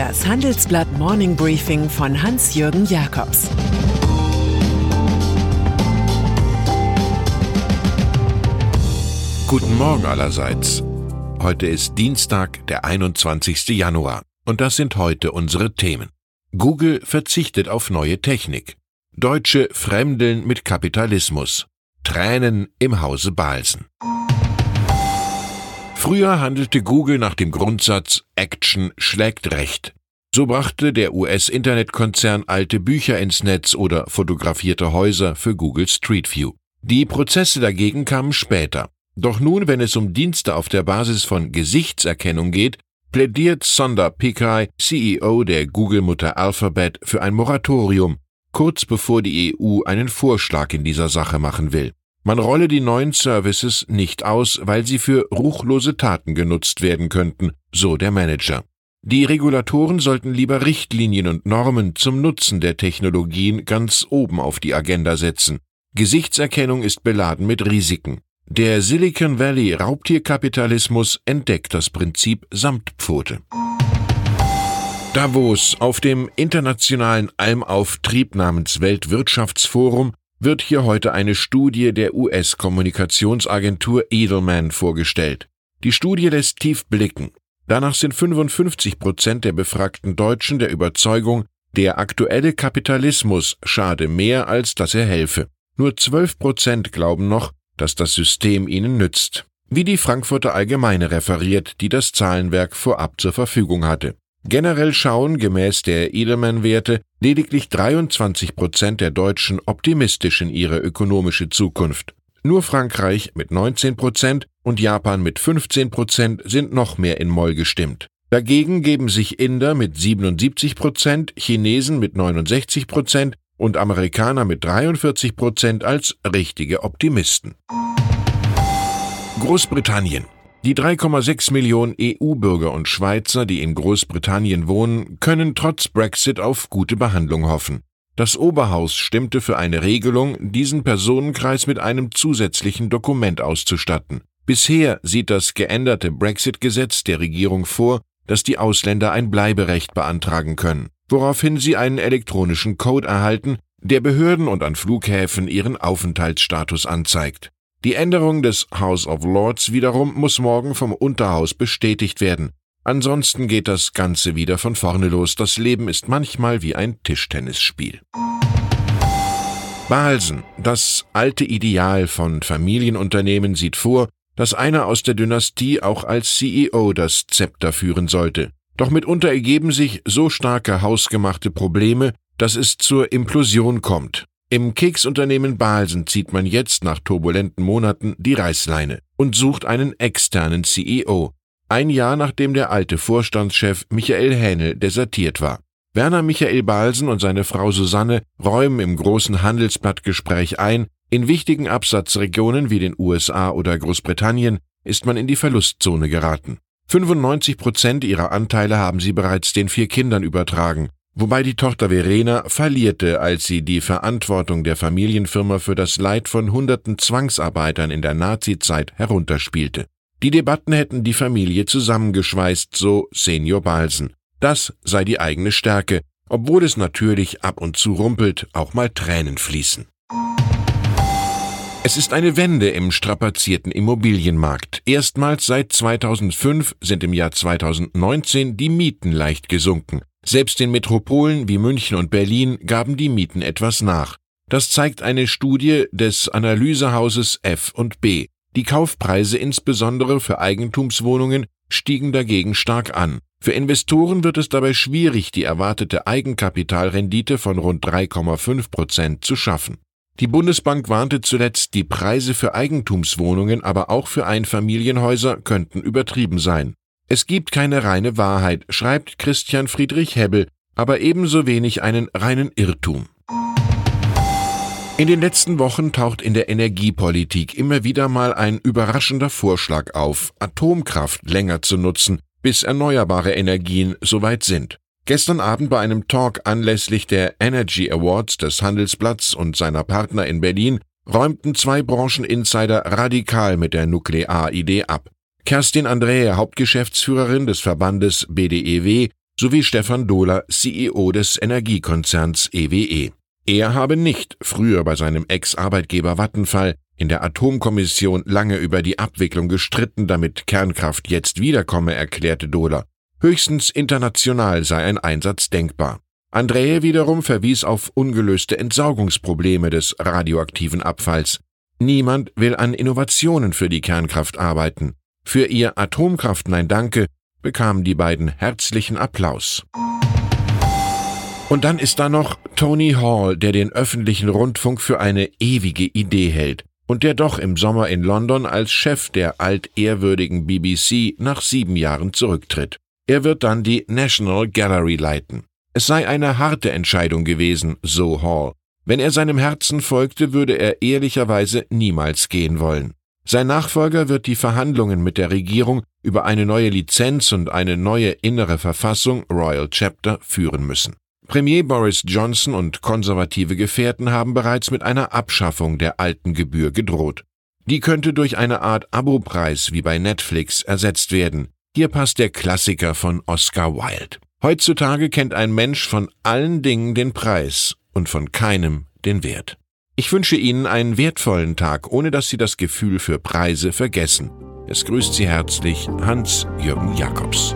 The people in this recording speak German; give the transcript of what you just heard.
Das Handelsblatt Morning Briefing von Hans-Jürgen Jakobs Guten Morgen allerseits. Heute ist Dienstag, der 21. Januar. Und das sind heute unsere Themen. Google verzichtet auf neue Technik. Deutsche fremdeln mit Kapitalismus. Tränen im Hause Balsen. Früher handelte Google nach dem Grundsatz Action schlägt Recht. So brachte der US-Internetkonzern alte Bücher ins Netz oder fotografierte Häuser für Google Street View. Die Prozesse dagegen kamen später. Doch nun, wenn es um Dienste auf der Basis von Gesichtserkennung geht, plädiert Sundar Pichai, CEO der Google-Mutter Alphabet, für ein Moratorium, kurz bevor die EU einen Vorschlag in dieser Sache machen will. Man rolle die neuen Services nicht aus, weil sie für ruchlose Taten genutzt werden könnten, so der Manager. Die Regulatoren sollten lieber Richtlinien und Normen zum Nutzen der Technologien ganz oben auf die Agenda setzen. Gesichtserkennung ist beladen mit Risiken. Der Silicon Valley Raubtierkapitalismus entdeckt das Prinzip Samtpfote. Davos auf dem internationalen Almauftrieb namens Weltwirtschaftsforum wird hier heute eine Studie der US-Kommunikationsagentur Edelman vorgestellt. Die Studie lässt tief blicken. Danach sind 55 Prozent der befragten Deutschen der Überzeugung, der aktuelle Kapitalismus schade mehr, als dass er helfe. Nur 12 Prozent glauben noch, dass das System ihnen nützt. Wie die Frankfurter Allgemeine referiert, die das Zahlenwerk vorab zur Verfügung hatte. Generell schauen gemäß der Edelman-Werte lediglich 23 Prozent der Deutschen optimistisch in ihre ökonomische Zukunft. Nur Frankreich mit 19 Prozent und Japan mit 15 Prozent sind noch mehr in Moll gestimmt. Dagegen geben sich Inder mit 77 Prozent, Chinesen mit 69 Prozent und Amerikaner mit 43 Prozent als richtige Optimisten. Großbritannien die 3,6 Millionen EU-Bürger und Schweizer, die in Großbritannien wohnen, können trotz Brexit auf gute Behandlung hoffen. Das Oberhaus stimmte für eine Regelung, diesen Personenkreis mit einem zusätzlichen Dokument auszustatten. Bisher sieht das geänderte Brexit-Gesetz der Regierung vor, dass die Ausländer ein Bleiberecht beantragen können, woraufhin sie einen elektronischen Code erhalten, der Behörden und an Flughäfen ihren Aufenthaltsstatus anzeigt. Die Änderung des House of Lords wiederum muss morgen vom Unterhaus bestätigt werden. Ansonsten geht das Ganze wieder von vorne los. Das Leben ist manchmal wie ein Tischtennisspiel. Balsen, das alte Ideal von Familienunternehmen sieht vor, dass einer aus der Dynastie auch als CEO das Zepter führen sollte. Doch mitunter ergeben sich so starke hausgemachte Probleme, dass es zur Implosion kommt. Im Keksunternehmen Balsen zieht man jetzt nach turbulenten Monaten die Reißleine und sucht einen externen CEO, ein Jahr nachdem der alte Vorstandschef Michael Hähnel desertiert war. Werner Michael Balsen und seine Frau Susanne räumen im großen Handelsblattgespräch ein, in wichtigen Absatzregionen wie den USA oder Großbritannien ist man in die Verlustzone geraten. 95 Prozent ihrer Anteile haben sie bereits den vier Kindern übertragen wobei die Tochter Verena verlierte, als sie die Verantwortung der Familienfirma für das Leid von hunderten Zwangsarbeitern in der Nazizeit herunterspielte. Die Debatten hätten die Familie zusammengeschweißt, so Senior Balsen. Das sei die eigene Stärke, obwohl es natürlich ab und zu rumpelt, auch mal Tränen fließen. Es ist eine Wende im strapazierten Immobilienmarkt. Erstmals seit 2005 sind im Jahr 2019 die Mieten leicht gesunken. Selbst in Metropolen wie München und Berlin gaben die Mieten etwas nach. Das zeigt eine Studie des Analysehauses F&B. Die Kaufpreise insbesondere für Eigentumswohnungen stiegen dagegen stark an. Für Investoren wird es dabei schwierig, die erwartete Eigenkapitalrendite von rund 3,5 Prozent zu schaffen. Die Bundesbank warnte zuletzt, die Preise für Eigentumswohnungen, aber auch für Einfamilienhäuser könnten übertrieben sein. Es gibt keine reine Wahrheit, schreibt Christian Friedrich Hebbel, aber ebenso wenig einen reinen Irrtum. In den letzten Wochen taucht in der Energiepolitik immer wieder mal ein überraschender Vorschlag auf, Atomkraft länger zu nutzen, bis erneuerbare Energien soweit sind. Gestern Abend bei einem Talk anlässlich der Energy Awards des Handelsblatts und seiner Partner in Berlin räumten zwei Brancheninsider radikal mit der Nuklearidee ab. Kerstin Andrea, Hauptgeschäftsführerin des Verbandes BDEW, sowie Stefan Dohler, CEO des Energiekonzerns EWE. Er habe nicht früher bei seinem Ex-Arbeitgeber Vattenfall in der Atomkommission lange über die Abwicklung gestritten, damit Kernkraft jetzt wiederkomme, erklärte Dohler. Höchstens international sei ein Einsatz denkbar. Andrea wiederum verwies auf ungelöste Entsorgungsprobleme des radioaktiven Abfalls. Niemand will an Innovationen für die Kernkraft arbeiten. Für ihr Atomkraft Nein Danke bekamen die beiden herzlichen Applaus. Und dann ist da noch Tony Hall, der den öffentlichen Rundfunk für eine ewige Idee hält und der doch im Sommer in London als Chef der altehrwürdigen BBC nach sieben Jahren zurücktritt. Er wird dann die National Gallery leiten. Es sei eine harte Entscheidung gewesen, so Hall. Wenn er seinem Herzen folgte, würde er ehrlicherweise niemals gehen wollen. Sein Nachfolger wird die Verhandlungen mit der Regierung über eine neue Lizenz und eine neue innere Verfassung Royal Chapter führen müssen. Premier Boris Johnson und konservative Gefährten haben bereits mit einer Abschaffung der alten Gebühr gedroht. Die könnte durch eine Art Abopreis wie bei Netflix ersetzt werden. Hier passt der Klassiker von Oscar Wilde. Heutzutage kennt ein Mensch von allen Dingen den Preis und von keinem den Wert. Ich wünsche Ihnen einen wertvollen Tag, ohne dass Sie das Gefühl für Preise vergessen. Es grüßt Sie herzlich Hans-Jürgen Jakobs.